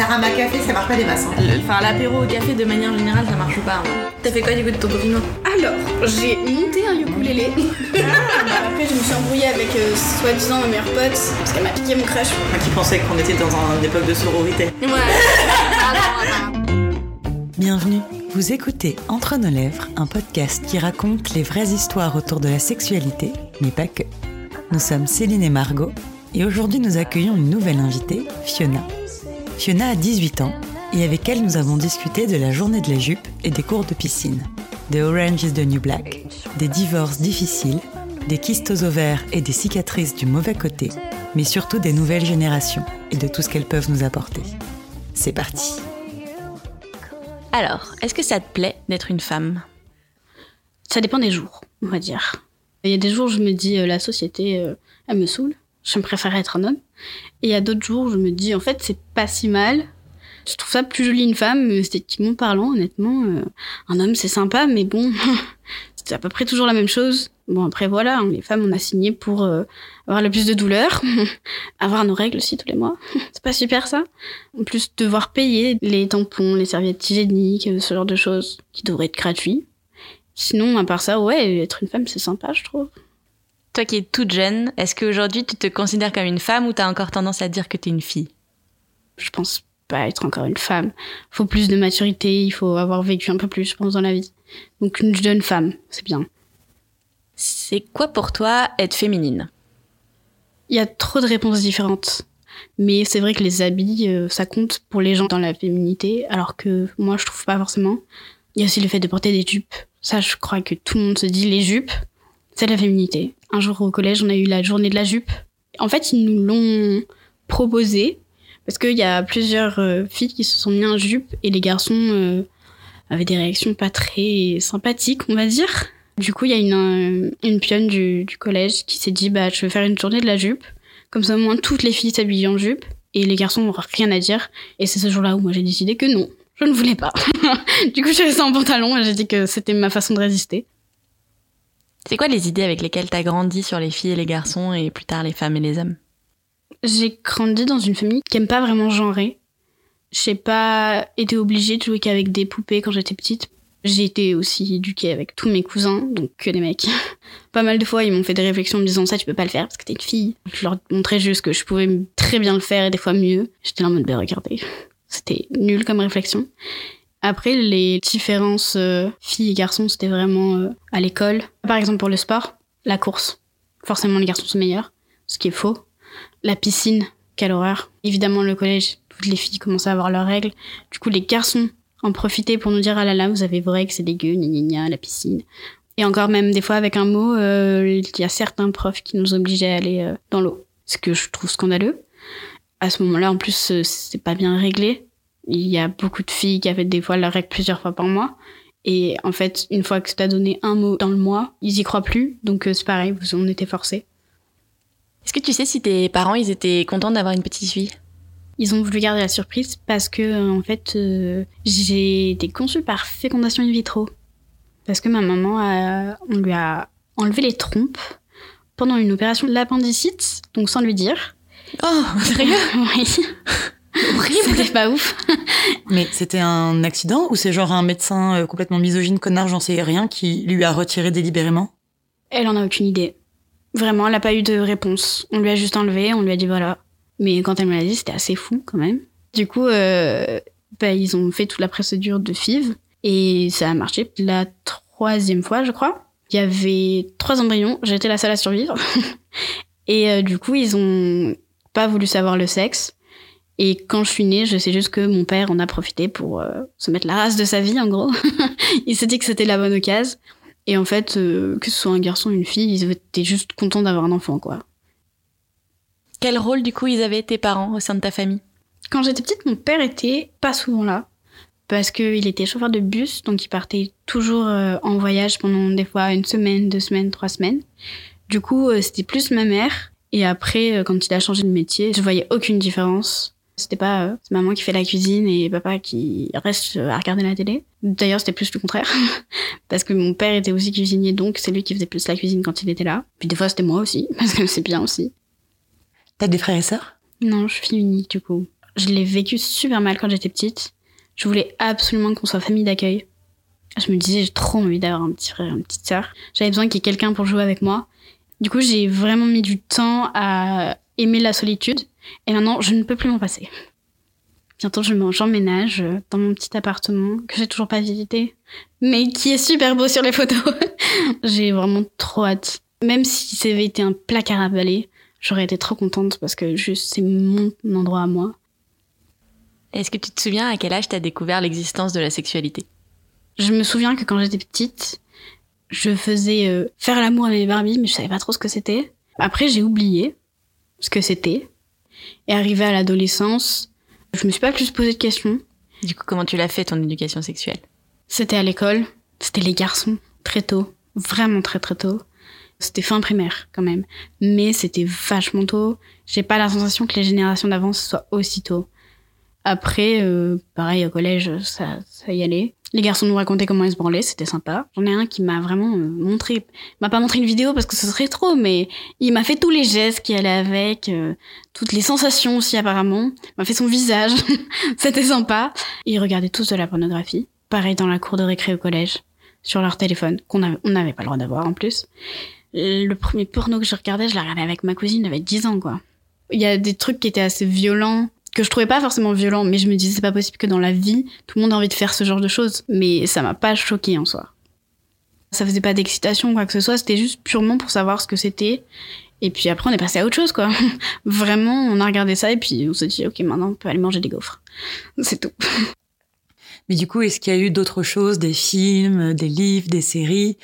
Tarama café, ça marche pas des masses. hein. Enfin, l'apéro au café de manière générale, ça marche pas. hein. T'as fait quoi du coup de ton confinement Alors, j'ai monté un ukulélé. Après, je me suis embrouillée avec euh, soi-disant ma meilleure pote parce qu'elle m'a piqué mon crush. Moi qui pensais qu'on était dans un- une époque de sororité. Bienvenue. Vous écoutez Entre nos lèvres, un podcast qui raconte les vraies histoires autour de la sexualité, mais pas que. Nous sommes Céline et Margot, et aujourd'hui nous accueillons une nouvelle invitée, Fiona. Fiona a 18 ans, et avec elle nous avons discuté de la journée de la jupe et des cours de piscine, de Orange is the New Black, des divorces difficiles, des kystes ovaires et des cicatrices du mauvais côté, mais surtout des nouvelles générations et de tout ce qu'elles peuvent nous apporter. C'est parti. Alors, est-ce que ça te plaît d'être une femme? Ça dépend des jours, on va dire. Il y a des jours où je me dis euh, la société, euh, elle me saoule. Je me préfère être un homme. Et il y a d'autres jours je me dis en fait c'est pas si mal. Je trouve ça plus joli une femme, mais esthétiquement parlant, honnêtement, euh, un homme c'est sympa, mais bon, c'est à peu près toujours la même chose. Bon après voilà, hein, les femmes on a signé pour euh, avoir le plus de douleur, avoir nos règles aussi tous les mois. c'est pas super ça. En plus devoir payer les tampons, les serviettes hygiéniques, euh, ce genre de choses qui devraient être gratuits. Sinon, à part ça, ouais, être une femme, c'est sympa, je trouve. Toi qui es toute jeune, est-ce qu'aujourd'hui tu te considères comme une femme ou t'as encore tendance à dire que t'es une fille? Je pense pas être encore une femme. Faut plus de maturité, il faut avoir vécu un peu plus, je pense, dans la vie. Donc une jeune femme, c'est bien. C'est quoi pour toi être féminine? Il y a trop de réponses différentes. Mais c'est vrai que les habits, euh, ça compte pour les gens dans la féminité, alors que moi, je trouve pas forcément. Il y a aussi le fait de porter des jupes. Ça, je crois que tout le monde se dit, les jupes, c'est la féminité. Un jour au collège, on a eu la journée de la jupe. En fait, ils nous l'ont proposé, parce qu'il y a plusieurs euh, filles qui se sont mis en jupe, et les garçons euh, avaient des réactions pas très sympathiques, on va dire. Du coup, il y a une, euh, une pionne du, du collège qui s'est dit, bah, je vais faire une journée de la jupe. Comme ça, au moins, toutes les filles s'habillent en jupe et les garçons n'auront rien à dire. Et c'est ce jour-là où moi j'ai décidé que non, je ne voulais pas. du coup, je suis restée en pantalon et j'ai dit que c'était ma façon de résister. C'est quoi les idées avec lesquelles t'as grandi sur les filles et les garçons et plus tard les femmes et les hommes? J'ai grandi dans une famille qui aime pas vraiment genrer. J'ai pas été obligée de jouer qu'avec des poupées quand j'étais petite. J'ai été aussi éduquée avec tous mes cousins, donc que des mecs. pas mal de fois, ils m'ont fait des réflexions en me disant ça, tu peux pas le faire parce que t'es une fille. Je leur montrais juste que je pouvais très bien le faire et des fois mieux. J'étais là en mode, bah regardez. C'était nul comme réflexion. Après, les différences euh, filles et garçons, c'était vraiment euh, à l'école. Par exemple, pour le sport, la course. Forcément, les garçons sont meilleurs, ce qui est faux. La piscine, quelle horreur. Évidemment, le collège, toutes les filles commençaient à avoir leurs règles. Du coup, les garçons en profitaient pour nous dire ah là là, vous avez vos règles, c'est dégueu, gna gna la piscine. Et encore même, des fois, avec un mot, euh, il y a certains profs qui nous obligeaient à aller euh, dans l'eau. Ce que je trouve scandaleux. À ce moment-là, en plus, euh, c'est pas bien réglé. Il y a beaucoup de filles qui avaient des fois leurs règles plusieurs fois par mois. Et en fait, une fois que tu as donné un mot dans le mois, ils y croient plus. Donc euh, c'est pareil, on était forcés. Est-ce que tu sais si tes parents ils étaient contents d'avoir une petite fille? Ils ont voulu garder la surprise parce que euh, en fait, euh, j'ai été conçue par fécondation in vitro. Parce que ma maman, a- on lui a enlevé les trompes pendant une opération de l'appendicite, donc sans lui dire. Oh, sérieux oui. C'était pas ouf. Mais c'était un accident ou c'est genre un médecin euh, complètement misogyne, connard, j'en sais rien, qui lui a retiré délibérément? Elle en a aucune idée. Vraiment, elle n'a pas eu de réponse. On lui a juste enlevé, on lui a dit voilà. Mais quand elle me l'a dit, c'était assez fou quand même. Du coup, euh, bah, ils ont fait toute la procédure de FIV et ça a marché. La troisième fois, je crois, il y avait trois embryons. J'étais la seule à survivre. et euh, du coup, ils ont pas voulu savoir le sexe. Et quand je suis née, je sais juste que mon père en a profité pour euh, se mettre la race de sa vie, en gros. il s'est dit que c'était la bonne occasion. Et en fait, euh, que ce soit un garçon ou une fille, ils étaient juste contents d'avoir un enfant, quoi. Quel rôle du coup ils avaient tes parents au sein de ta famille? Quand j'étais petite, mon père était pas souvent là. Parce qu'il était chauffeur de bus, donc il partait toujours euh, en voyage pendant des fois une semaine, deux semaines, trois semaines. Du coup, c'était plus ma mère. Et après, quand il a changé de métier, je voyais aucune différence. C'était pas euh, c'est maman qui fait la cuisine et papa qui reste euh, à regarder la télé. D'ailleurs, c'était plus le contraire. parce que mon père était aussi cuisinier, donc c'est lui qui faisait plus la cuisine quand il était là. Puis des fois, c'était moi aussi, parce que c'est bien aussi. T'as des frères et sœurs? Non, je suis fille unique du coup. Je l'ai vécu super mal quand j'étais petite. Je voulais absolument qu'on soit famille d'accueil. Je me disais, j'ai trop envie d'avoir un petit frère, une petite sœur. J'avais besoin qu'il y ait quelqu'un pour jouer avec moi. Du coup, j'ai vraiment mis du temps à aimer la solitude. Et maintenant, je ne peux plus m'en passer. Bientôt, je j'emménage dans mon petit appartement que j'ai toujours pas visité, mais qui est super beau sur les photos. j'ai vraiment trop hâte. Même si ça avait été un placard à balai, j'aurais été trop contente parce que juste c'est mon endroit à moi. Est-ce que tu te souviens à quel âge tu as découvert l'existence de la sexualité? Je me souviens que quand j'étais petite, je faisais euh, faire l'amour à mes Barbies, mais je savais pas trop ce que c'était. Après, j'ai oublié ce que c'était. Et arrivé à l'adolescence, je me suis pas plus posé de questions. Du coup, comment tu l'as fait ton éducation sexuelle? C'était à l'école, c'était les garçons, très tôt, vraiment très très tôt. C'était fin primaire quand même, mais c'était vachement tôt. J'ai pas la sensation que les générations d'avant soient aussi tôt. Après, euh, pareil au collège, ça, ça y allait. Les garçons nous racontaient comment ils se branlaient, c'était sympa. J'en ai un qui m'a vraiment euh, montré, m'a pas montré une vidéo parce que ce serait trop, mais il m'a fait tous les gestes qui allaient avec, euh, toutes les sensations aussi apparemment. Il m'a fait son visage, c'était sympa. ils regardaient tous de la pornographie. Pareil dans la cour de récré au collège, sur leur téléphone, qu'on avait, on n'avait pas le droit d'avoir en plus. Le premier porno que je regardais, je l'ai regardé avec ma cousine, elle avait 10 ans quoi. Il y a des trucs qui étaient assez violents, que je trouvais pas forcément violent, mais je me disais c'est pas possible que dans la vie, tout le monde a envie de faire ce genre de choses. Mais ça m'a pas choqué en soi. Ça faisait pas d'excitation ou quoi que ce soit, c'était juste purement pour savoir ce que c'était. Et puis après, on est passé à autre chose, quoi. Vraiment, on a regardé ça et puis on s'est dit, ok, maintenant on peut aller manger des gaufres. C'est tout. Mais du coup, est-ce qu'il y a eu d'autres choses, des films, des livres, des séries,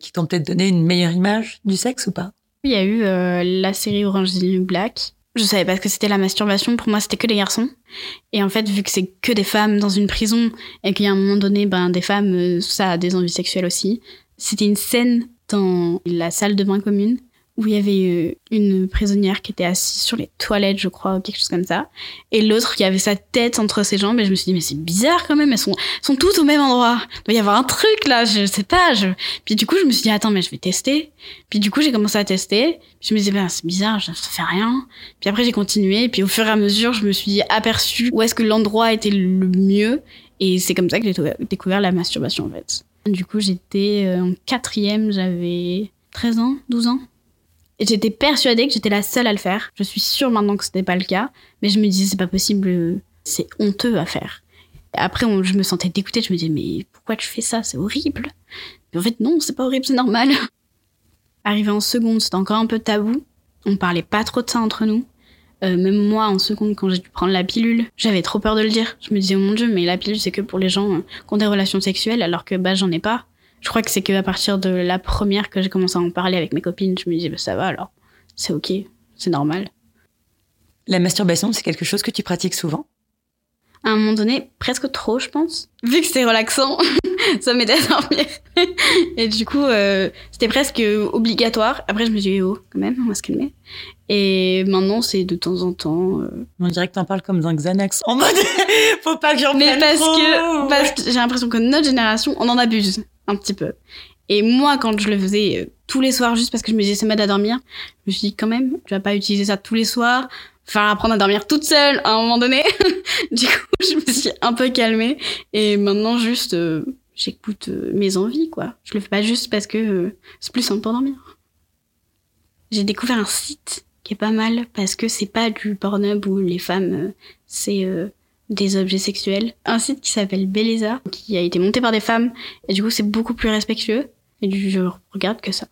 qui t'ont peut-être donné une meilleure image du sexe ou pas? Il y a eu euh, la série Orange is the New Black, je savais pas ce que c'était la masturbation. Pour moi, c'était que les garçons. Et en fait, vu que c'est que des femmes dans une prison et qu'il y a un moment donné, ben, des femmes, euh, ça a des envies sexuelles aussi. C'était une scène dans la salle de bain commune où il y avait euh, une prisonnière qui était assise sur les toilettes, je crois, quelque chose comme ça, et l'autre qui avait sa tête entre ses jambes, et je me suis dit, mais c'est bizarre quand même, elles sont, sont toutes au même endroit. Il doit y avoir un truc là, je sais pas. Je... Puis du coup, je me suis dit, attends, mais je vais tester. Puis du coup, j'ai commencé à tester. Puis je me disais, ben, c'est bizarre, ça fait rien. Puis après, j'ai continué, et puis au fur et à mesure, je me suis aperçue où est-ce que l'endroit était le mieux, et c'est comme ça que j'ai découvert la masturbation en fait. Du coup, j'étais euh, en quatrième, j'avais 13 ans, 12 ans. J'étais persuadée que j'étais la seule à le faire. Je suis sûre maintenant que ce n'était pas le cas, mais je me disais c'est pas possible, c'est honteux à faire. après, je me sentais dégoûtée, je me disais mais pourquoi tu fais ça, c'est horrible. En fait non, c'est pas horrible, c'est normal. Arrivé en seconde, c'était encore un peu tabou. On parlait pas trop de ça entre nous. Euh, même moi, en seconde, quand j'ai dû prendre la pilule, j'avais trop peur de le dire. Je me disais, oh mon dieu, mais la pilule, c'est que pour les gens euh, qui ont des relations sexuelles, alors que bah, j'en ai pas. Je crois que c'est qu'à partir de la première que j'ai commencé à en parler avec mes copines, je me disais, bah, ça va alors, c'est ok, c'est normal. La masturbation, c'est quelque chose que tu pratiques souvent? À un moment donné, presque trop, je pense. Vu que c'était relaxant, ça m'aidait à dormir. Et du coup, euh, c'était presque obligatoire. Après, je me suis dit, oh, quand même, on va se calmer. Et maintenant, c'est de temps en temps. Euh, on dirait que t'en parles comme d'un Xanax. En mode, faut pas que j'en Mais parce que, parce que j'ai l'impression que notre génération, on en abuse un petit peu. Et moi, quand je le faisais euh, tous les soirs, juste parce que je me disais ça m'aide à dormir, je me suis dit quand même, tu vas pas utiliser ça tous les soirs, faire apprendre à dormir toute seule à un moment donné. du coup, je me suis un peu calmée et maintenant juste euh, j'écoute euh, mes envies quoi. Je le fais pas juste parce que c'est plus simple pour dormir. J'ai découvert un site qui est pas mal parce que c'est pas du Pornhub où les femmes c'est des objets sexuels. Un site qui s'appelle Beleza, qui a été monté par des femmes, et du coup c'est beaucoup plus respectueux, et je regarde que ça.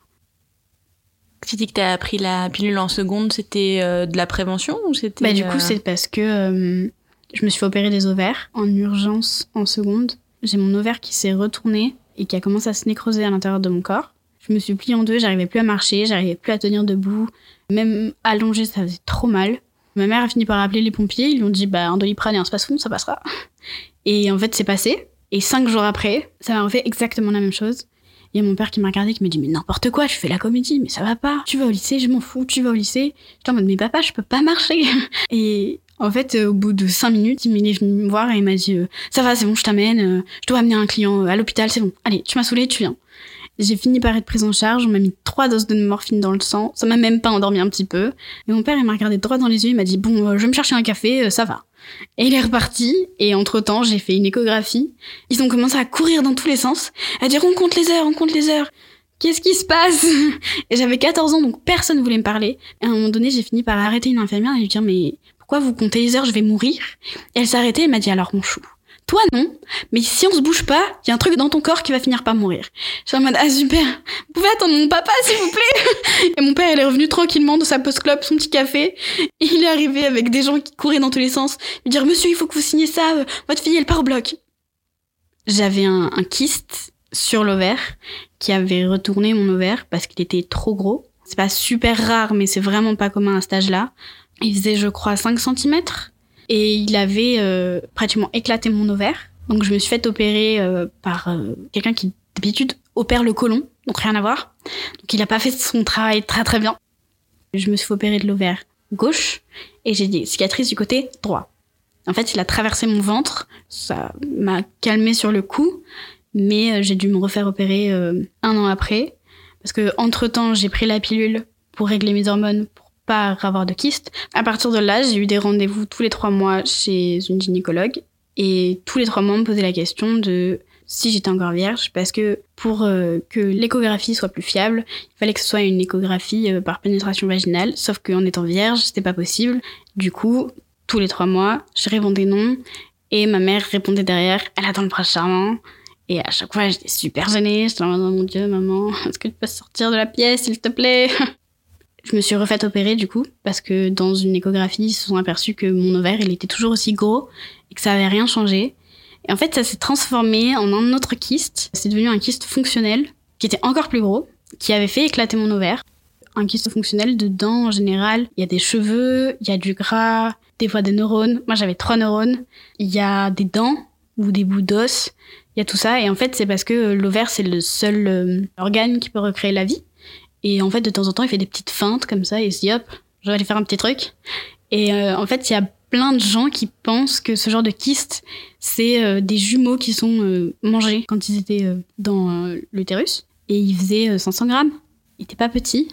Tu dis que t'as appris la pilule en seconde, c'était euh, de la prévention ou c'était... Bah du coup euh, c'est parce que euh, je me suis fait opérer des ovaires en urgence en seconde. J'ai mon ovaire qui s'est retourné et qui a commencé à se nécroser à l'intérieur de mon corps. Je me suis pliée en deux, j'arrivais plus à marcher, j'arrivais plus à tenir debout. Même allongée, ça faisait trop mal. Ma mère a fini par appeler les pompiers. Ils lui ont dit bah un doliprane et un spasfon, ça passera. Et en fait, c'est passé. Et cinq jours après, ça m'a refait exactement la même chose. Il y a mon père qui m'a regardé, qui me dit mais n'importe quoi, tu fais la comédie, mais ça va pas. Tu vas au lycée, je m'en fous. Tu vas au lycée. J'étais en mode mais papa, je peux pas marcher. Et en fait, euh, au bout de cinq minutes, il est venu me voir et il m'a dit euh, ça va, c'est bon, je t'amène. Euh, je dois amener un client à l'hôpital, c'est bon. Allez, tu m'as saoulé, tu viens. J'ai fini par être prise en charge, on m'a mis trois doses de morphine dans le sang, ça m'a même pas endormi un petit peu. Et mon père, il m'a regardé droit dans les yeux, il m'a dit Bon, euh, je vais me chercher un café, euh, ça va. Et il est reparti, et entre-temps, j'ai fait une échographie. Ils ont commencé à courir dans tous les sens, à dire On compte les heures, on compte les heures. Qu'est-ce qui se passe? Et j'avais 14 ans, donc personne ne voulait me parler. Et à un moment donné, j'ai fini par arrêter une infirmière et lui dire Mais pourquoi vous comptez les heures, je vais mourir? Et elle arrêtée, elle m'a dit Alors, mon chou, toi non, mais si on se bouge pas, il y a un truc dans ton corps qui va finir par mourir. J'étais en mode ah super, vous pouvez attendre mon papa s'il vous plaît. Et mon père il est revenu tranquillement de sa post club, son petit café, il est arrivé avec des gens qui couraient dans tous les sens, lui dire monsieur il faut que vous signiez ça, votre fille elle part au bloc. J'avais un, un kyste sur l'ovaire qui avait retourné mon ovaire parce qu'il était trop gros. C'est pas super rare mais c'est vraiment pas commun à cet âge-là. Il faisait je crois 5 cm et il avait euh, pratiquement éclaté mon ovaire. Donc je me suis fait opérer euh, par euh, quelqu'un qui d'habitude opère le côlon, donc rien à voir. Donc il a pas fait son travail très très bien. Je me suis fait opérer de l'ovaire gauche et j'ai des cicatrices du côté droit. En fait, il a traversé mon ventre, ça m'a calmé sur le coup, mais j'ai dû me refaire opérer un an après parce que entre temps j'ai pris la pilule pour régler mes hormones pas avoir de kyste. À partir de là, j'ai eu des rendez-vous tous les trois mois chez une gynécologue et tous les trois mois, on me posait la question de si j'étais encore vierge parce que pour euh, que l'échographie soit plus fiable, il fallait que ce soit une échographie euh, par pénétration vaginale, sauf qu'en étant vierge, c'était pas possible. Du coup, tous les trois mois, je répondais non et ma mère répondait derrière, elle attend le prince charmant. Et à chaque fois, j'étais super gênée. J'étais en mode, oh mon dieu, maman, est-ce que tu peux sortir de la pièce, s'il te plaît? Je me suis refaite opérer du coup, parce que dans une échographie, ils se sont aperçus que mon ovaire, il était toujours aussi gros et que ça avait rien changé. Et en fait, ça s'est transformé en un autre kyste. C'est devenu un kyste fonctionnel, qui était encore plus gros, qui avait fait éclater mon ovaire. Un kyste fonctionnel, dedans, en général, il y a des cheveux, il y a du gras, des fois des neurones. Moi, j'avais trois neurones. Il y a des dents ou des bouts d'os. Il y a tout ça. Et en fait, c'est parce que l'ovaire, c'est le seul euh, organe qui peut recréer la vie. Et en fait, de temps en temps, il fait des petites feintes comme ça et il se dit hop, je vais aller faire un petit truc. Et euh, en fait, il y a plein de gens qui pensent que ce genre de kyste, c'est euh, des jumeaux qui sont euh, mangés quand ils étaient dans l'utérus. Et ils faisaient 500 grammes. Ils étaient pas petits.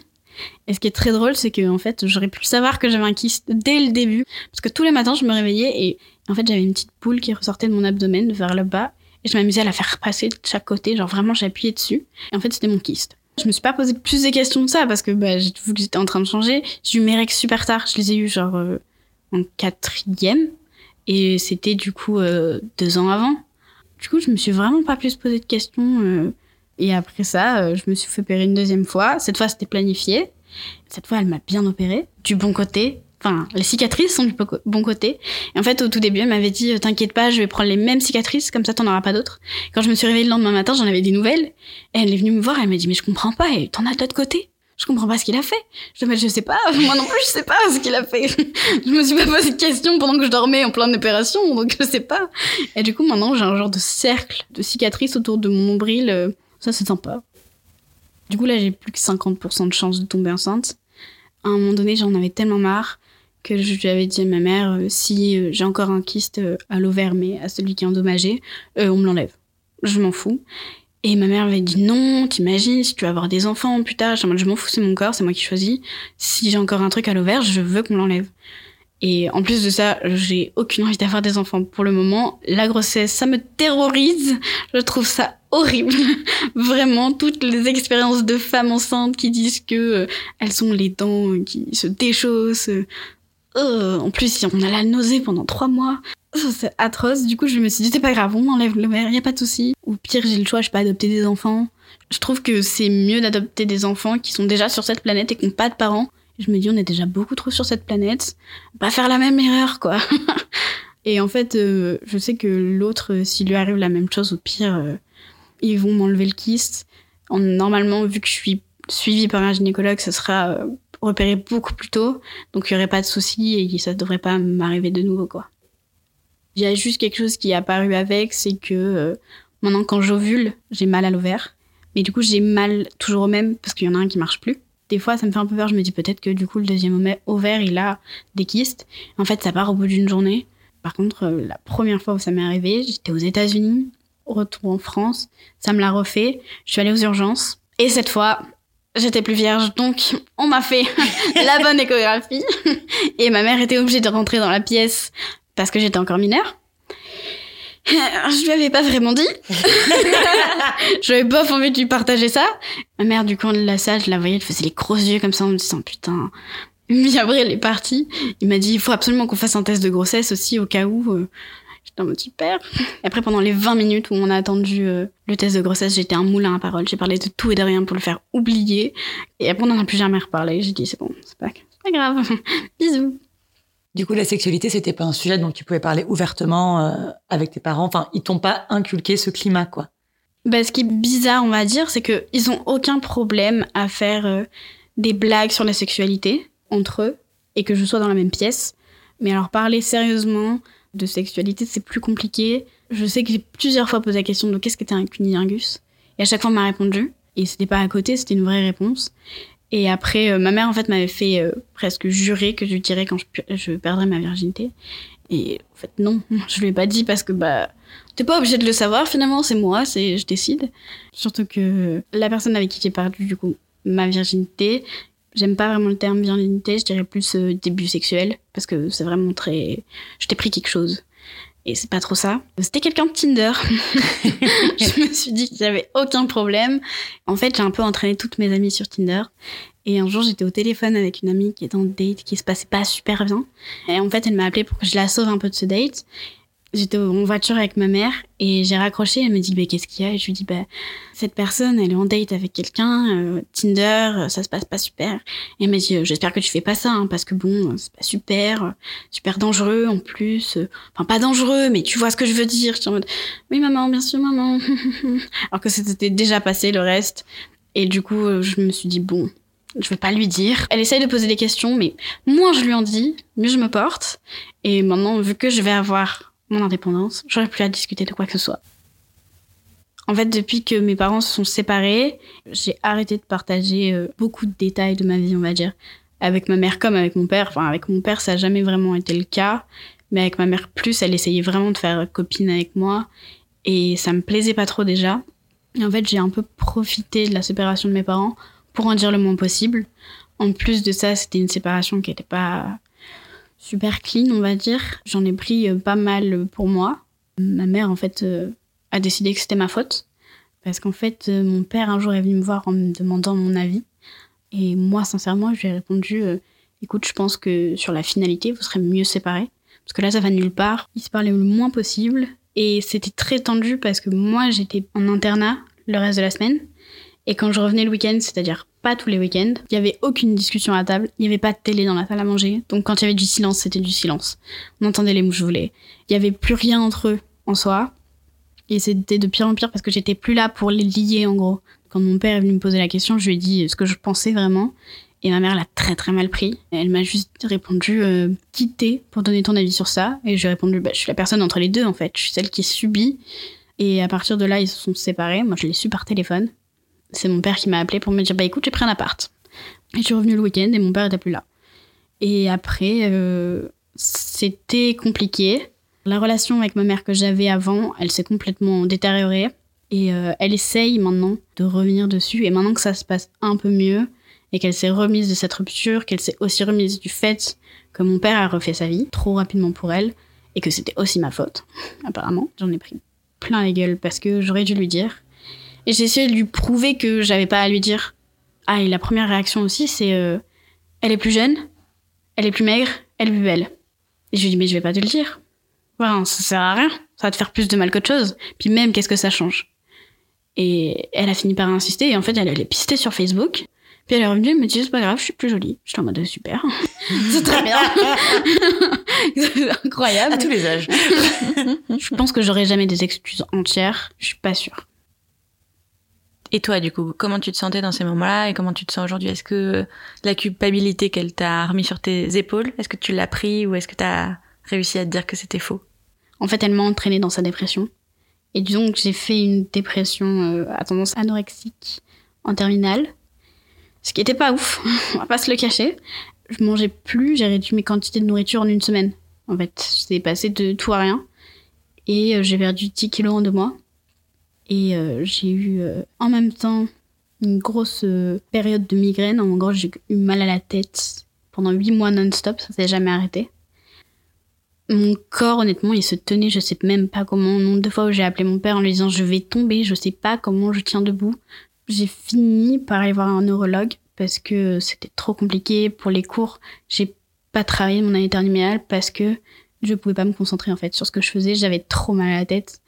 Et ce qui est très drôle, c'est que en fait, j'aurais pu savoir que j'avais un kyste dès le début. Parce que tous les matins, je me réveillais et en fait, j'avais une petite poule qui ressortait de mon abdomen vers le bas. Et je m'amusais à la faire passer de chaque côté. Genre vraiment, j'appuyais dessus. Et en fait, c'était mon kyste. Je me suis pas posé plus de questions que ça parce que bah, j'ai vu que j'étais en train de changer. J'ai eu mes règles super tard. Je les ai eu genre euh, en quatrième. Et c'était du coup euh, deux ans avant. Du coup, je me suis vraiment pas plus posé de questions. Euh. et après ça, je me suis fait opérer une deuxième fois. Cette fois, c'était planifié. Cette fois, elle m'a bien opéré. Du bon côté. Enfin, les cicatrices sont du bon côté. Et en fait, au tout début, elle m'avait dit, t'inquiète pas, je vais prendre les mêmes cicatrices, comme ça t'en auras pas d'autres. Quand je me suis réveillée le lendemain matin, j'en avais des nouvelles. Et elle est venue me voir, elle m'a dit, mais je comprends pas, et t'en as de l'autre côté. Je comprends pas ce qu'il a fait. Je me je sais pas, moi non plus, je sais pas ce qu'il a fait. je me suis pas posé de questions pendant que je dormais en pleine opération, donc je sais pas. Et du coup, maintenant, j'ai un genre de cercle de cicatrices autour de mon nombril. Euh, ça, c'est sympa. Du coup, là, j'ai plus que 50% de chance de tomber enceinte. À un moment donné, j'en avais tellement marre que je lui avais dit à ma mère euh, si euh, j'ai encore un kyste euh, à l'ovaire mais à celui qui est endommagé, on me l'enlève. Je m'en fous. Et ma mère m'avait dit non, t'imagines, si tu vas avoir des enfants plus tard, je m'en fous, c'est mon corps, c'est moi qui choisis. Si j'ai encore un truc à l'ovaire, je veux qu'on l'enlève. Et en plus de ça, j'ai aucune envie d'avoir des enfants pour le moment. La grossesse, ça me terrorise. Je trouve ça horrible. Vraiment, toutes les expériences de femmes enceintes qui disent que elles ont les dents qui se déchaussent, euh, en plus, on a la nausée pendant trois mois. C'est atroce. Du coup, je me suis dit, c'est pas grave, on enlève le verre, y a pas de souci. Ou pire, j'ai le choix, je peux adopter des enfants. Je trouve que c'est mieux d'adopter des enfants qui sont déjà sur cette planète et qui n'ont pas de parents. je me dis, on est déjà beaucoup trop sur cette planète. Pas faire la même erreur, quoi. et en fait, euh, je sais que l'autre, s'il lui arrive la même chose, au pire, euh, ils vont m'enlever le kyste. normalement, vu que je suis suivie par un gynécologue, ce sera repérer beaucoup plus tôt, donc il y aurait pas de souci et ça devrait pas m'arriver de nouveau quoi. Il y a juste quelque chose qui est apparu avec, c'est que euh, maintenant quand j'ovule, j'ai mal à l'ovaire, mais du coup j'ai mal toujours au même parce qu'il y en a un qui marche plus. Des fois, ça me fait un peu peur. Je me dis peut-être que du coup le deuxième ovaire il a des kystes. En fait, ça part au bout d'une journée. Par contre, euh, la première fois où ça m'est arrivé, j'étais aux États-Unis retour en France. Ça me l'a refait. Je suis allée aux urgences. Et cette fois, j'étais plus vierge. Donc, on m'a fait la bonne échographie. Et ma mère était obligée de rentrer dans la pièce parce que j'étais encore mineure. Je lui avais pas vraiment dit. J'avais pas envie de lui partager ça. Ma mère, du coin de la salle, je la voyais, elle faisait les gros yeux comme ça en me disant putain. Mais après, elle est partie. Il m'a dit il faut absolument qu'on fasse un test de grossesse aussi au cas où. euh. J'étais en mode super. Et après, pendant les 20 minutes où on a attendu euh, le test de grossesse, j'étais un moulin à parole. J'ai parlé de tout et de rien pour le faire oublier. Et après, on n'en a plus jamais reparlé. J'ai dit c'est bon, c'est pas, grave. Bisous. Du coup, la sexualité, c'était pas un sujet dont tu pouvais parler ouvertement euh, avec tes parents. Enfin, ils t'ont pas inculqué ce climat, quoi. Bah, ce qui est bizarre, on va dire, c'est que ils ont aucun problème à faire euh, des blagues sur la sexualité entre eux et que je sois dans la même pièce. Mais alors parler sérieusement de sexualité, c'est plus compliqué. Je sais que j'ai plusieurs fois posé la question de qu'est-ce que un cunilingus et à chaque fois on m'a répondu et c'était pas à côté, c'était une vraie réponse. Et après, euh, ma mère en fait m'avait fait euh, presque jurer que je dirais quand je, je perdrais ma virginité. Et en fait non, je lui ai pas dit parce que bah t'es pas obligé de le savoir finalement, c'est moi, c'est je décide. Surtout que la personne avec qui j'ai perdu du coup ma virginité, j'aime pas vraiment le terme virginité, je dirais plus euh, début sexuel parce que c'est vraiment très je t'ai pris quelque chose. Et c'est pas trop ça. C'était quelqu'un de Tinder. je me suis dit qu'il y avait aucun problème. En fait, j'ai un peu entraîné toutes mes amies sur Tinder. Et un jour, j'étais au téléphone avec une amie qui était en date, qui se passait pas super bien. Et en fait, elle m'a appelé pour que je la sauve un peu de ce date. J'étais en voiture avec ma mère et j'ai raccroché. Elle me dit, bah, qu'est-ce qu'il y a? Et je lui dis, bah, cette personne, elle est en date avec quelqu'un, euh, Tinder, euh, ça se passe pas super. Et elle m'a dit, euh, j'espère que tu fais pas ça, hein, parce que bon, euh, c'est pas super, super dangereux en plus. Enfin, pas dangereux, mais tu vois ce que je veux dire. J'étais en mode, oui, maman, bien sûr, maman. Alors que c'était déjà passé le reste. Et du coup, je me suis dit, bon, je vais pas lui dire. Elle essaye de poser des questions, mais moins je lui en dis, mieux je me porte. Et maintenant, vu que je vais avoir mon indépendance, j'aurai plus à discuter de quoi que ce soit. En fait, depuis que mes parents se sont séparés, j'ai arrêté de partager euh, beaucoup de détails de ma vie, on va dire, avec ma mère comme avec mon père. Enfin, avec mon père, ça n'a jamais vraiment été le cas, mais avec ma mère plus, elle essayait vraiment de faire copine avec moi, et ça me plaisait pas trop déjà. En fait, j'ai un peu profité de la séparation de mes parents pour en dire le moins possible. En plus de ça, c'était une séparation qui n'était pas super clean, on va dire. J'en ai pris euh, pas mal pour moi. Ma mère, en fait, euh, a décidé que c'était ma faute. Parce qu'en fait, euh, mon père, un jour, est venu me voir en me demandant mon avis. Et moi, sincèrement, je lui ai répondu Écoute, je pense que sur la finalité, vous serez mieux séparés. Parce que là, ça va nulle part. Ils se parlaient le moins possible. Et c'était très tendu parce que moi, j'étais en internat le reste de la semaine. Et quand je revenais le week-end, c'est-à-dire pas tous les week-ends, il n'y avait aucune discussion à table, il n'y avait pas de télé dans la salle à manger. Donc quand il y avait du silence, c'était du silence. On entendait les mouches voler. Il n'y avait plus rien entre eux en soi. Et c'était de pire en pire parce que j'étais plus là pour les lier en gros. Quand mon père est venu me poser la question, je lui ai dit ce que je pensais vraiment. Et ma mère l'a très très mal pris. Elle m'a juste répondu euh, qui t'es pour donner ton avis sur ça. Et je lui ai répondu bah, je suis la personne entre les deux en fait. Je suis celle qui subit. Et à partir de là, ils se sont séparés. Moi, je l'ai su par téléphone. C'est mon père qui m'a appelé pour me dire bah écoute, j'ai pris un appart. Et je suis revenue le week-end et mon père était plus là. Et après, euh, c'était compliqué. La relation avec ma mère que j'avais avant, elle s'est complètement détériorée. Et euh, elle essaye maintenant de revenir dessus. Et maintenant que ça se passe un peu mieux, et qu'elle s'est remise de cette rupture, qu'elle s'est aussi remise du fait que mon père a refait sa vie trop rapidement pour elle, et que c'était aussi ma faute, apparemment. J'en ai pris plein les gueules parce que j'aurais dû lui dire. Et j'ai essayé de lui prouver que j'avais pas à lui dire. Ah, et la première réaction aussi, c'est euh, elle est plus jeune, elle est plus maigre, elle est plus belle. Et je lui dis, mais je vais pas te le dire. Voilà, ça sert à rien. Ça va te faire plus de mal qu'autre chose. Puis même, qu'est-ce que ça change? Et elle a fini par insister. Et en fait, elle allait pister sur Facebook. Puis elle est revenue, elle me dit, c'est pas grave, je suis plus jolie. J'étais en mode, super. c'est très bien. c'est incroyable. À tous les âges. Je pense que j'aurai jamais des excuses entières. Je suis pas sûre. Et toi, du coup, comment tu te sentais dans ces moments-là et comment tu te sens aujourd'hui? Est-ce que la culpabilité qu'elle t'a remis sur tes épaules, est-ce que tu l'as pris ou est-ce que tu as réussi à te dire que c'était faux? En fait, elle m'a entraînée dans sa dépression. Et disons que j'ai fait une dépression euh, à tendance anorexique en terminale. Ce qui était pas ouf, on va pas se le cacher. Je mangeais plus, j'ai réduit mes quantités de nourriture en une semaine. En fait, j'étais passé de tout à rien. Et euh, j'ai perdu 10 kilos en deux mois. Et euh, j'ai eu euh, en même temps une grosse euh, période de migraine. En gros, j'ai eu mal à la tête pendant huit mois non-stop, ça s'est jamais arrêté. Mon corps, honnêtement, il se tenait, je sais même pas comment. Nombre de fois où j'ai appelé mon père en lui disant je vais tomber, je sais pas comment je tiens debout. J'ai fini par aller voir un neurologue parce que c'était trop compliqué pour les cours. J'ai pas travaillé mon année terminale parce que je pouvais pas me concentrer en fait sur ce que je faisais. J'avais trop mal à la tête.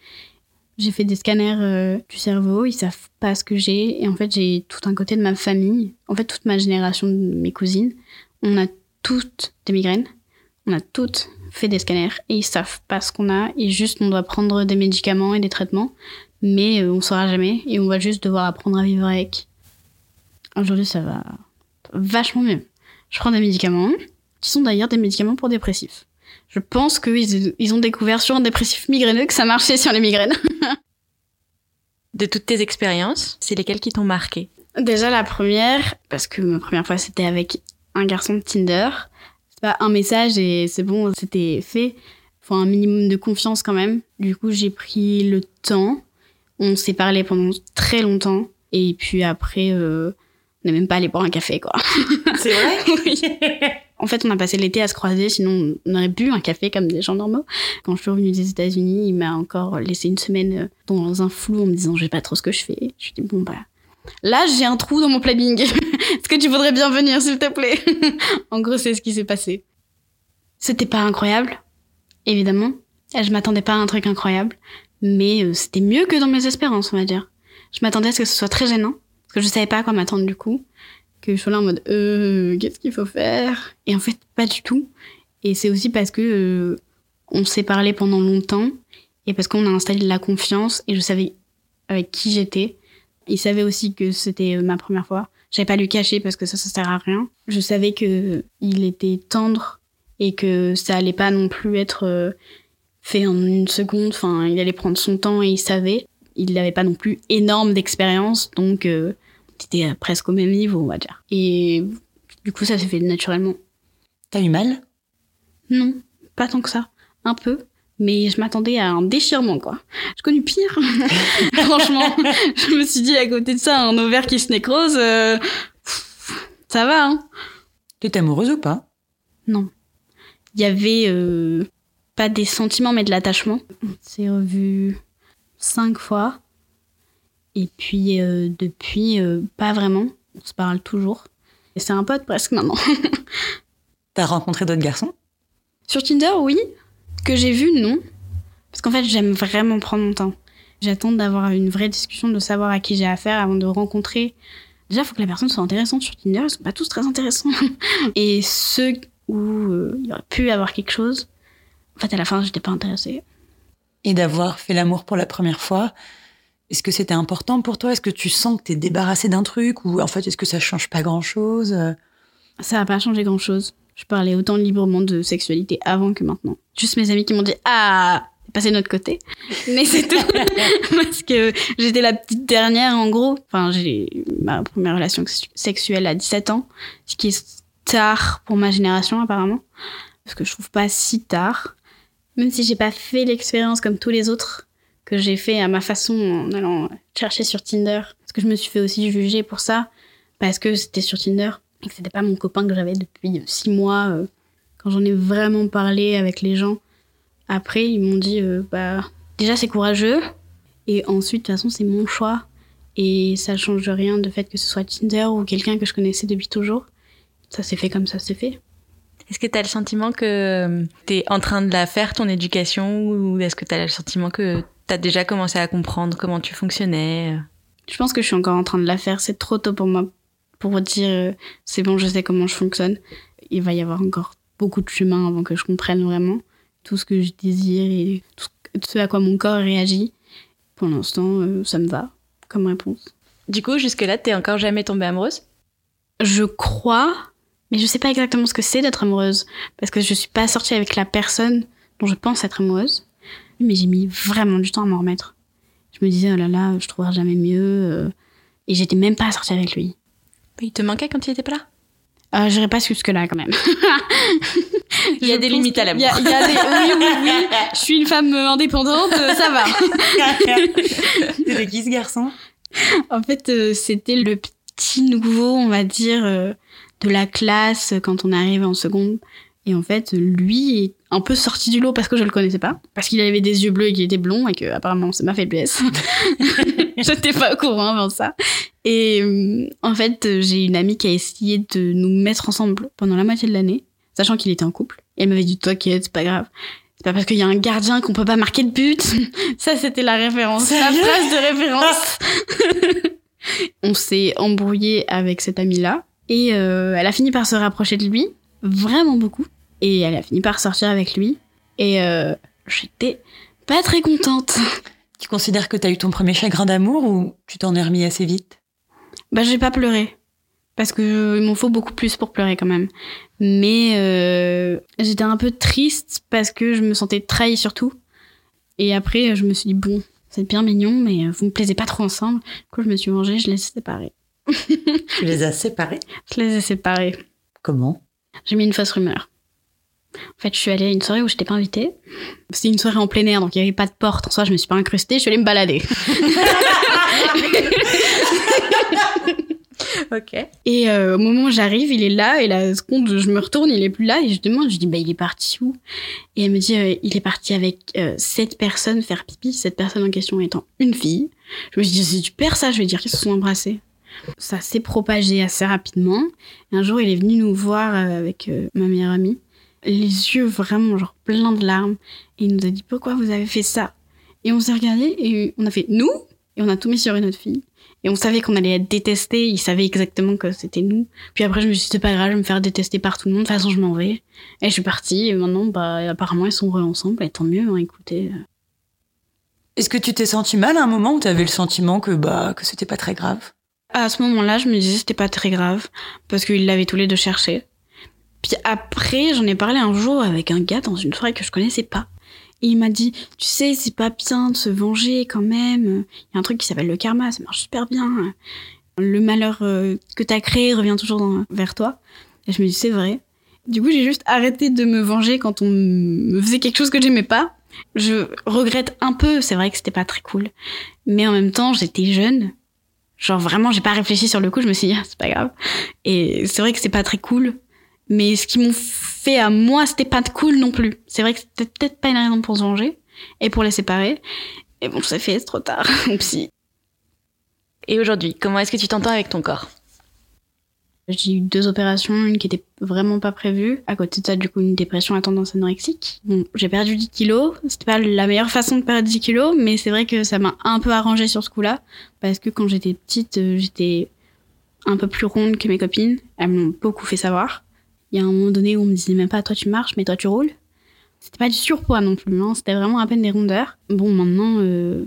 J'ai fait des scanners euh, du cerveau, ils savent pas ce que j'ai. Et en fait, j'ai tout un côté de ma famille, en fait, toute ma génération de mes cousines. On a toutes des migraines, on a toutes fait des scanners et ils savent pas ce qu'on a. Et juste, on doit prendre des médicaments et des traitements, mais euh, on saura jamais et on va juste devoir apprendre à vivre avec. Aujourd'hui, ça va vachement mieux. Je prends des médicaments, qui sont d'ailleurs des médicaments pour dépressifs. Je pense qu'ils ils ont découvert sur un dépressif migraineux que ça marchait sur les migraines. De toutes tes expériences, c'est lesquelles qui t'ont marqué? Déjà la première, parce que ma première fois c'était avec un garçon de Tinder. C'est pas un message et c'est bon, c'était fait. Faut un minimum de confiance quand même. Du coup, j'ai pris le temps. On s'est parlé pendant très longtemps. Et puis après, euh, on n'est même pas allé boire un café, quoi. C'est vrai? Oui. En fait, on a passé l'été à se croiser, sinon on aurait bu un café comme des gens normaux. Quand je suis revenue des États-Unis, il m'a encore laissé une semaine euh, dans un flou en me disant je sais pas trop ce que je fais. Je lui dis bon bah là j'ai un trou dans mon planning. Est-ce que tu voudrais bien venir s'il te plaît? En gros, c'est ce qui s'est passé. C'était pas incroyable, évidemment. Je m'attendais pas à un truc incroyable, mais euh, c'était mieux que dans mes espérances, on va dire. Je m'attendais à ce que ce soit très gênant, parce que je savais pas à quoi m'attendre du coup que je sois là en mode euh, qu'est-ce qu'il faut faire? Et en fait, pas du tout. Et c'est aussi parce que euh, on s'est parlé pendant longtemps et parce qu'on a installé de la confiance et je savais avec qui j'étais. Il savait aussi que c'était ma première fois. J'avais pas lui cacher parce que ça, ça sert à rien. Je savais que il était tendre et que ça allait pas non plus être euh, fait en une seconde. Enfin, il allait prendre son temps et il savait. Il n'avait pas non plus énorme d'expérience, donc euh, c'était presque au même niveau, on va dire. Et du coup, ça s'est fait naturellement. T'as eu mal? Non, pas tant que ça. Un peu. Mais je m'attendais à un déchirement, quoi. Je connu pire. Franchement, je me suis dit, à côté de ça, un ovaire qui se nécrose, euh, ça va, hein. T'es amoureuse ou pas? Non. Il y avait euh, pas des sentiments, mais de l'attachement. On s'est revu cinq fois. Et puis, euh, depuis, euh, pas vraiment. On se parle toujours. Et c'est un pote presque maintenant. T'as rencontré d'autres garçons? Sur Tinder, oui. Que j'ai vu, non. Parce qu'en fait, j'aime vraiment prendre mon temps. J'attends d'avoir une vraie discussion, de savoir à qui j'ai affaire avant de rencontrer. Déjà, il faut que la personne soit intéressante sur Tinder. Ils sont pas tous très intéressants. Et ceux où euh, il y aurait pu avoir quelque chose, en fait, à la fin, j'étais pas intéressée. Et d'avoir fait l'amour pour la première fois, est-ce que c'était important pour toi? Est-ce que tu sens que t'es débarrassé d'un truc? Ou en fait, est-ce que ça change pas grand-chose? Ça n'a pas changé grand-chose. Je parlais autant librement de sexualité avant que maintenant. Juste mes amis qui m'ont dit Ah, passé de notre côté. Mais c'est tout. Parce que j'étais la petite dernière, en gros. Enfin, j'ai ma première relation sexuelle à 17 ans, ce qui est tard pour ma génération, apparemment. Parce que je trouve pas si tard. Même si j'ai pas fait l'expérience comme tous les autres que j'ai fait à ma façon en allant chercher sur Tinder. Parce que je me suis fait aussi juger pour ça. Parce que c'était sur Tinder et que c'était pas mon copain que j'avais depuis six mois. euh, Quand j'en ai vraiment parlé avec les gens, après, ils m'ont dit, euh, bah, déjà c'est courageux, et ensuite, de toute façon, c'est mon choix, et ça change rien de fait que ce soit Tinder ou quelqu'un que je connaissais depuis toujours. Ça s'est fait comme ça s'est fait. Est-ce que tu as le sentiment que tu es en train de la faire, ton éducation, ou est-ce que tu as le sentiment que tu as déjà commencé à comprendre comment tu fonctionnais Je pense que je suis encore en train de la faire, c'est trop tôt pour moi pour dire, euh, c'est bon, je sais comment je fonctionne. Il va y avoir encore beaucoup de chemin avant que je comprenne vraiment tout ce que je désire et tout ce à quoi mon corps réagit. Pour l'instant, euh, ça me va comme réponse. Du coup, jusque-là, t'es encore jamais tombée amoureuse? Je crois, mais je sais pas exactement ce que c'est d'être amoureuse parce que je suis pas sortie avec la personne dont je pense être amoureuse. Mais j'ai mis vraiment du temps à m'en remettre. Je me disais oh là là, je trouverai jamais mieux euh, et j'étais même pas sortie avec lui. Il te manquait quand il était pas là? Euh, J'irai pas jusque-là quand même. Il y a Je des limites à qu'il y a- l'amour. il y a des- Oui, oui, oui. Je suis une femme indépendante, euh, ça va. C'était qui ce garçon En fait, euh, c'était le petit nouveau, on va dire, de la classe quand on arrive en seconde. Et en fait, lui est un peu sorti du lot parce que je le connaissais pas. Parce qu'il avait des yeux bleus et qu'il était blond et que apparemment c'est ma faiblesse. J'étais pas au courant avant ça. Et euh, en fait, j'ai une amie qui a essayé de nous mettre ensemble pendant la moitié de l'année, sachant qu'il était en couple. Et elle m'avait dit, t'inquiète, c'est pas grave. C'est pas parce qu'il y a un gardien qu'on peut pas marquer de but. Ça, c'était la référence. La phrase de référence. On s'est embrouillé avec cette amie-là. Et euh, elle a fini par se rapprocher de lui, vraiment beaucoup. Et elle a fini par sortir avec lui. Et euh, j'étais pas très contente. Tu considères que t'as eu ton premier chagrin d'amour ou tu t'en es remis assez vite? Bah, j'ai pas pleuré. Parce que euh, il m'en faut beaucoup plus pour pleurer quand même. Mais euh, j'étais un peu triste parce que je me sentais trahie surtout. Et après, je me suis dit, bon, c'est bien mignon, mais vous me plaisez pas trop ensemble. Du coup, je me suis mangée, je les ai séparés. Tu les as séparés Je les ai séparés. Comment? J'ai mis une fausse rumeur. En fait, je suis allée à une soirée où j'étais pas invitée. C'était une soirée en plein air, donc il y avait pas de porte. En soi, je me suis pas incrustée, je suis allée me balader. Ok. Et euh, au moment où j'arrive, il est là, et la seconde je me retourne, il est plus là, et je demande, je dis, bah, il est parti où? Et elle me dit, euh, il est parti avec euh, sept personnes faire pipi, cette personne en question étant une fille. Je me suis dit, si tu perds ça, je vais dire qu'ils se sont embrassés. Ça s'est propagé assez rapidement. Et un jour, il est venu nous voir euh, avec euh, ma meilleure amie, les yeux vraiment, genre, pleins de larmes, et il nous a dit, pourquoi vous avez fait ça? Et on s'est regardé, et on a fait, nous? Et on a tout mis sur une autre fille. Et on savait qu'on allait être détestés, il savait exactement que c'était nous. Puis après, je me suis dit, c'est pas grave, je vais me faire détester par tout le monde, de toute façon, je m'en vais. Et je suis partie, et maintenant, bah, apparemment, ils sont re ensemble, et tant mieux, hein, écoutez. Est-ce que tu t'es senti mal à un moment où t'avais le sentiment que bah que c'était pas très grave? À ce moment-là, je me disais, c'était pas très grave, parce qu'ils l'avaient tous les deux cherché. Puis après, j'en ai parlé un jour avec un gars dans une soirée que je connaissais pas. Et il m'a dit, tu sais, c'est pas bien de se venger quand même. Il y a un truc qui s'appelle le karma, ça marche super bien. Le malheur euh, que t'as créé revient toujours vers toi. Et je me dis, c'est vrai. Du coup, j'ai juste arrêté de me venger quand on me faisait quelque chose que j'aimais pas. Je regrette un peu, c'est vrai que c'était pas très cool. Mais en même temps, j'étais jeune. Genre vraiment, j'ai pas réfléchi sur le coup, je me suis dit, ah, c'est pas grave. Et c'est vrai que c'est pas très cool. Mais ce qu'ils m'ont fait à moi, c'était pas cool non plus. C'est vrai que c'était peut-être pas une raison pour se venger et pour les séparer. Et bon, ça fait, c'est trop tard. Psy. Et aujourd'hui, comment est-ce que tu t'entends avec ton corps? J'ai eu deux opérations, une qui était vraiment pas prévue. À côté de ça, du coup, une dépression à tendance anorexique. Bon, j'ai perdu 10 kilos. C'était pas la meilleure façon de perdre 10 kilos, mais c'est vrai que ça m'a un peu arrangé sur ce coup-là. Parce que quand j'étais petite, euh, j'étais un peu plus ronde que mes copines. Elles m'ont beaucoup fait savoir. Il y a un moment donné où on me disait même pas toi tu marches, mais toi tu roules. C'était pas du surpoids non plus, hein. c'était vraiment à peine des rondeurs. Bon, maintenant, euh,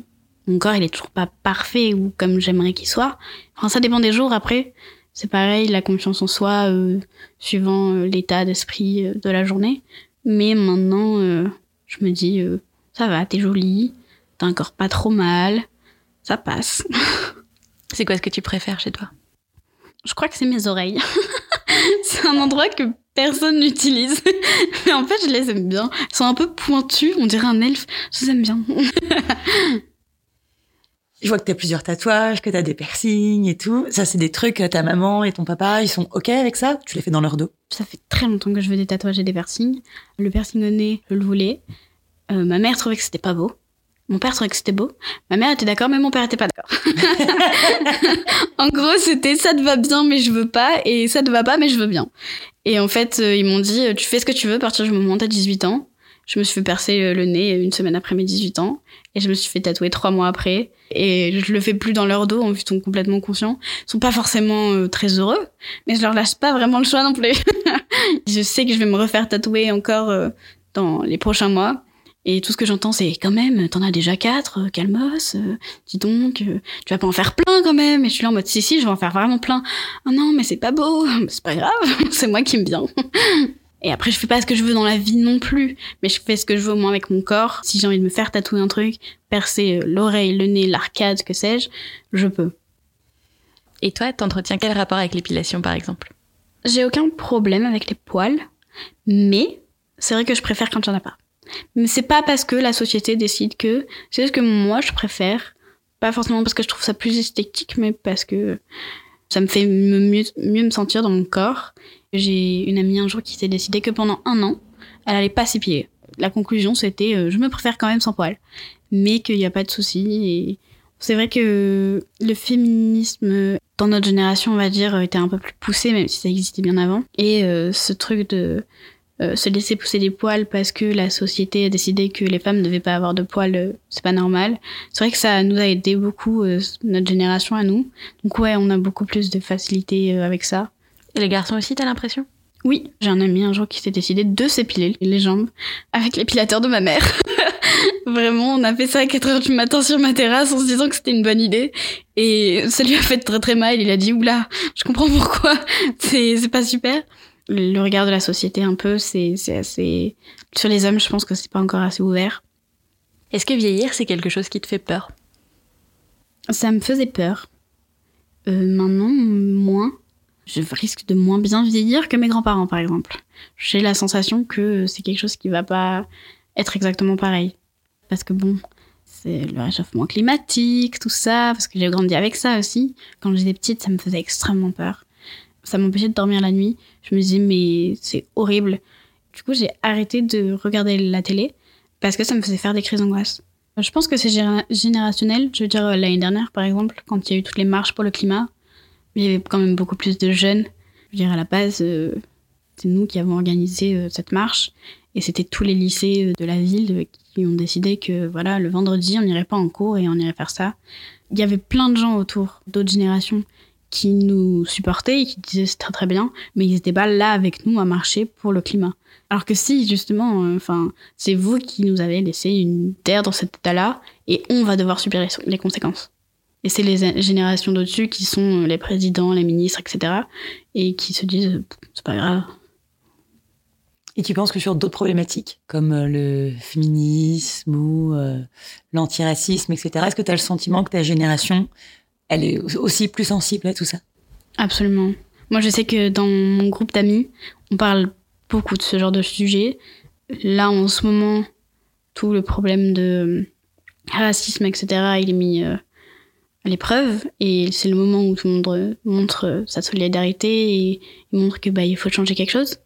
mon corps il est toujours pas parfait ou comme j'aimerais qu'il soit. Enfin, ça dépend des jours après. C'est pareil, la confiance en soi, euh, suivant euh, l'état d'esprit de la journée. Mais maintenant, je me dis, ça va, t'es jolie, t'as un corps pas trop mal, ça passe. C'est quoi ce que tu préfères chez toi? Je crois que c'est mes oreilles. c'est un endroit que personne n'utilise. Mais en fait, je les aime bien. Elles sont un peu pointues, on dirait un elfe. Je les aime bien. Je vois que t'as plusieurs tatouages, que t'as des piercings et tout. Ça, c'est des trucs, euh, ta maman et ton papa, ils sont OK avec ça? Tu les fais dans leur dos? Ça fait très longtemps que je veux des tatouages et des piercings. Le piercing au nez, je le voulais. Euh, ma mère trouvait que c'était pas beau. Mon père trouvait que c'était beau. Ma mère était d'accord, mais mon père était pas d'accord. en gros, c'était ça te va bien, mais je veux pas, et ça te va pas, mais je veux bien. Et en fait, euh, ils m'ont dit, euh, tu fais ce que tu veux à partir du moment où t'as 18 ans. Je me suis fait percer euh, le nez une semaine après mes 18 ans, et je me suis fait tatouer trois mois après. Et je le fais plus dans leur dos, en ils sont complètement conscients. Ils sont pas forcément très heureux, mais je leur lâche pas vraiment le choix non plus. je sais que je vais me refaire tatouer encore dans les prochains mois. Et tout ce que j'entends, c'est quand même, t'en as déjà quatre, euh, calmos, euh, dis donc, euh, tu vas pas en faire plein quand même. Et je suis là en mode, si, si, je vais en faire vraiment plein. Ah non, mais c'est pas beau, c'est pas grave, c'est moi qui me bien. Et après, je fais pas ce que je veux dans la vie non plus, mais je fais ce que je veux au moins avec mon corps. Si j'ai envie de me faire tatouer un truc, percer euh, l'oreille, le nez, l'arcade, que sais-je, je peux. Et toi, t'entretiens quel rapport avec l'épilation, par exemple? J'ai aucun problème avec les poils, mais c'est vrai que je préfère quand il n'y en a pas. Mais c'est pas parce que la société décide que, c'est juste que moi je préfère. Pas forcément parce que je trouve ça plus esthétique, mais parce que ça me fait mieux, mieux me sentir dans mon corps. J'ai une amie un jour qui s'est décidé que pendant un an, elle allait pas s'épiler. La conclusion c'était euh, je me préfère quand même sans poils, mais qu'il n'y a pas de souci. C'est vrai que le féminisme dans notre génération, on va dire, était un peu plus poussé, même si ça existait bien avant. Et euh, ce truc de euh, se laisser pousser des poils parce que la société a décidé que les femmes ne devaient pas avoir de poils, euh, c'est pas normal. C'est vrai que ça nous a aidé beaucoup, euh, notre génération à nous. Donc ouais, on a beaucoup plus de facilité euh, avec ça. Et les garçons aussi, t'as l'impression? Oui, j'ai un ami un jour qui s'est décidé de s'épiler les jambes avec l'épilateur de ma mère. Vraiment, on a fait ça à 4 heures du matin sur ma terrasse en se disant que c'était une bonne idée. Et ça lui a fait très très mal. Il a dit, oula, je comprends pourquoi. C'est, c'est pas super. Le, regard de la société, un peu, c'est, c'est assez... Sur les hommes, je pense que c'est pas encore assez ouvert. Est-ce que vieillir, c'est quelque chose qui te fait peur? Ça me faisait peur. Euh, maintenant, moins. Je risque de moins bien vieillir que mes grands-parents, par exemple. J'ai la sensation que c'est quelque chose qui va pas être exactement pareil. Parce que bon, c'est le réchauffement climatique, tout ça, parce que j'ai grandi avec ça aussi. Quand j'étais petite, ça me faisait extrêmement peur. Ça m'empêchait de dormir la nuit. Je me disais, mais c'est horrible. Du coup, j'ai arrêté de regarder la télé parce que ça me faisait faire des crises d'angoisse. Je pense que c'est générationnel. Je veux dire, l'année dernière, par exemple, quand il y a eu toutes les marches pour le climat, il y avait quand même beaucoup plus de jeunes. Je veux dire, à la base, euh, c'est nous qui avons organisé euh, cette marche. Et c'était tous les lycées euh, de la ville qui ont décidé que, voilà, le vendredi, on n'irait pas en cours et on irait faire ça. Il y avait plein de gens autour, d'autres générations, qui nous supportaient et qui disaient c'est très très bien, mais ils n'étaient pas là avec nous à marcher pour le climat. Alors que si, justement, euh, enfin, c'est vous qui nous avez laissé une terre dans cet état-là, et on va devoir subir les, conséquences. Et c'est les générations d'au-dessus qui sont euh, les présidents, les ministres, etc., et qui se disent euh, c'est pas grave. Et tu penses que sur d'autres problématiques, comme le féminisme ou l'antiracisme, etc., est-ce que tu as le sentiment que ta génération, elle est aussi plus sensible à tout ça Absolument. Moi, je sais que dans mon groupe d'amis, on parle beaucoup de ce genre de sujet. Là, en ce moment, tout le problème de racisme, etc., il est mis euh, à l'épreuve. Et c'est le moment où tout le monde euh, montre euh, sa solidarité et, montre que bah, faut changer quelque chose.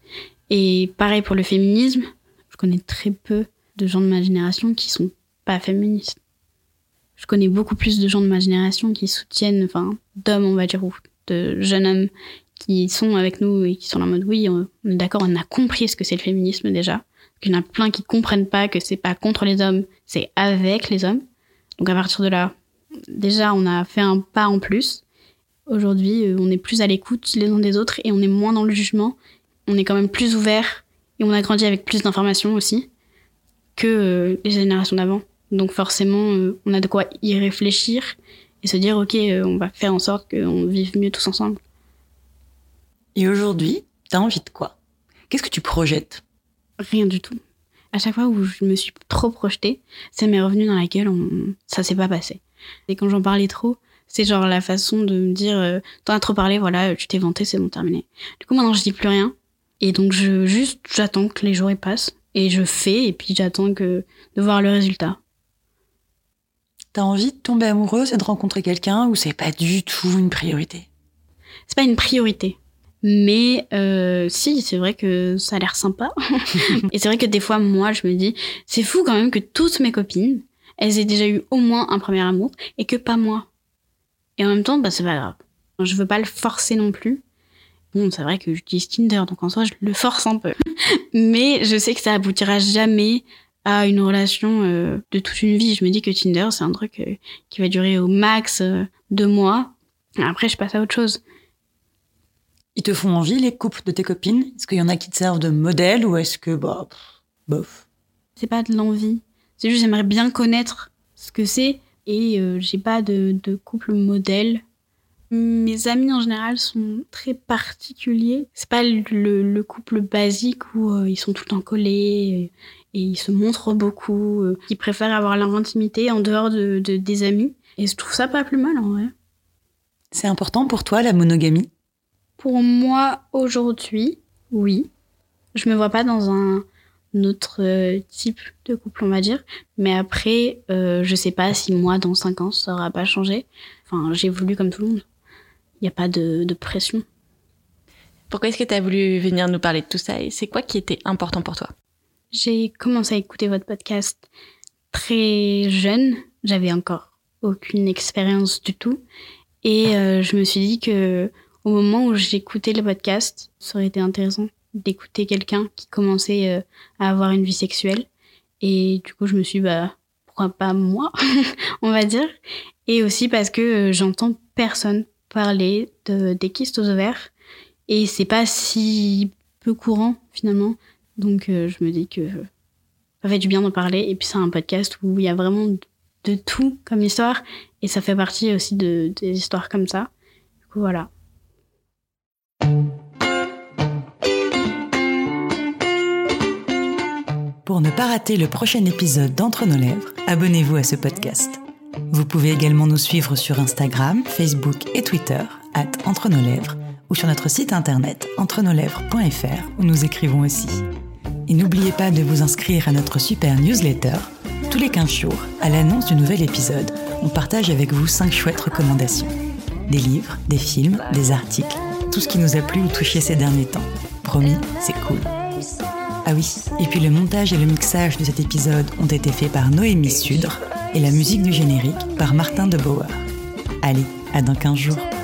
Et pareil pour le féminisme. Je connais très peu de gens de ma génération qui sont pas féministes. Je connais beaucoup plus de gens de ma génération qui soutiennent, enfin, d'hommes, on va dire, ou de jeunes hommes qui sont avec nous et qui sont en mode oui, on est d'accord, on a compris ce que c'est le féminisme déjà. Il y en a plein qui comprennent pas que c'est pas contre les hommes, c'est avec les hommes. Donc à partir de là, déjà on a fait un pas en plus. Aujourd'hui, euh, on est plus à l'écoute les uns des autres et on est moins dans le jugement. On est quand même plus ouvert et on a grandi avec plus d'informations aussi que euh, les générations d'avant. Donc forcément, euh, on a de quoi y réfléchir et se dire ok, euh, on va faire en sorte qu'on vive mieux tous ensemble. Et aujourd'hui, tu as envie de quoi? Qu'est-ce que tu projettes? Rien du tout. À chaque fois où je me suis trop projetée, ça m'est revenu dans la gueule, on... ça s'est pas passé. Et quand j'en parlais trop, c'est genre la façon de me dire euh, t'en as trop parlé, voilà, tu t'es vanté, c'est bon, terminé. Du coup, maintenant, je dis plus rien. Et donc, je juste, j'attends que les jours y passent. Et je fais, et puis j'attends que de voir le résultat. T'as envie de tomber amoureuse et de rencontrer quelqu'un ou c'est pas du tout une priorité? C'est pas une priorité. Mais euh, si, c'est vrai que ça a l'air sympa. et c'est vrai que des fois, moi, je me dis, c'est fou quand même que toutes mes copines, elles aient déjà eu au moins un premier amour et que pas moi. Et en même temps, bah, c'est pas grave. Je veux pas le forcer non plus. Bon, c'est vrai que j'utilise Tinder, donc en soi, je le force un peu. Mais je sais que ça aboutira jamais à une relation euh, de toute une vie. Je me dis que Tinder, c'est un truc euh, qui va durer au max euh, deux mois. Après, je passe à autre chose. Ils te font envie, les couples de tes copines? Est-ce qu'il y en a qui te servent de modèle ou est-ce que, bah, pff, bof? C'est pas de l'envie. C'est juste j'aimerais bien connaître ce que c'est et euh, j'ai pas de, de couple modèle. Mes amis en général sont très particuliers. C'est pas le, le couple basique où euh, ils sont tout le temps collés et, ils se montrent beaucoup. euh, ils préfèrent avoir leur intimité en dehors de, de- des amis. Et je trouve ça pas plus mal en vrai. C'est important pour toi, la monogamie? Pour moi, aujourd'hui, oui. Je me vois pas dans un autre euh, type de couple, on va dire. Mais après, euh, je sais pas si moi, dans 5 ans, ça aura pas changé. Enfin, j'ai voulu comme tout le monde. Il n'y a pas de, de pression. Pourquoi est-ce que tu as voulu venir nous parler de tout ça? Et c'est quoi qui était important pour toi? J'ai commencé à écouter votre podcast très jeune. J'avais encore aucune expérience du tout. Et euh, je me suis dit que au moment où j'écoutais le podcast, ça aurait été intéressant d'écouter quelqu'un qui commençait euh, à avoir une vie sexuelle. Et du coup, je me suis bah, pourquoi pas moi, on va dire. Et aussi parce que euh, j'entends personne parler de, des kystes aux ovaires. Et c'est pas si peu courant, finalement. Donc, euh, je me dis que ça fait du bien d'en parler. Et puis, c'est un podcast où il y a vraiment de tout comme histoire. Et ça fait partie aussi de, des histoires comme ça. Du coup, voilà. Pour ne pas rater le prochain épisode d'Entre nos lèvres, abonnez-vous à ce podcast. Vous pouvez également nous suivre sur Instagram, Facebook et Twitter, at Entre nos lèvres, ou sur notre site internet entrenoslèvres.fr où nous écrivons aussi. Et n'oubliez pas de vous inscrire à notre super newsletter. Tous les 15 jours, à l'annonce du nouvel épisode, on partage avec vous 5 chouettes recommandations. Des livres, des films, des articles, tout ce qui nous a plu ou touché ces derniers temps. Promis, c'est cool. Ah oui, et puis le montage et le mixage de cet épisode ont été faits par Noémie Sudre et la musique du générique par Martin de Bauer. Allez, à dans 15 jours.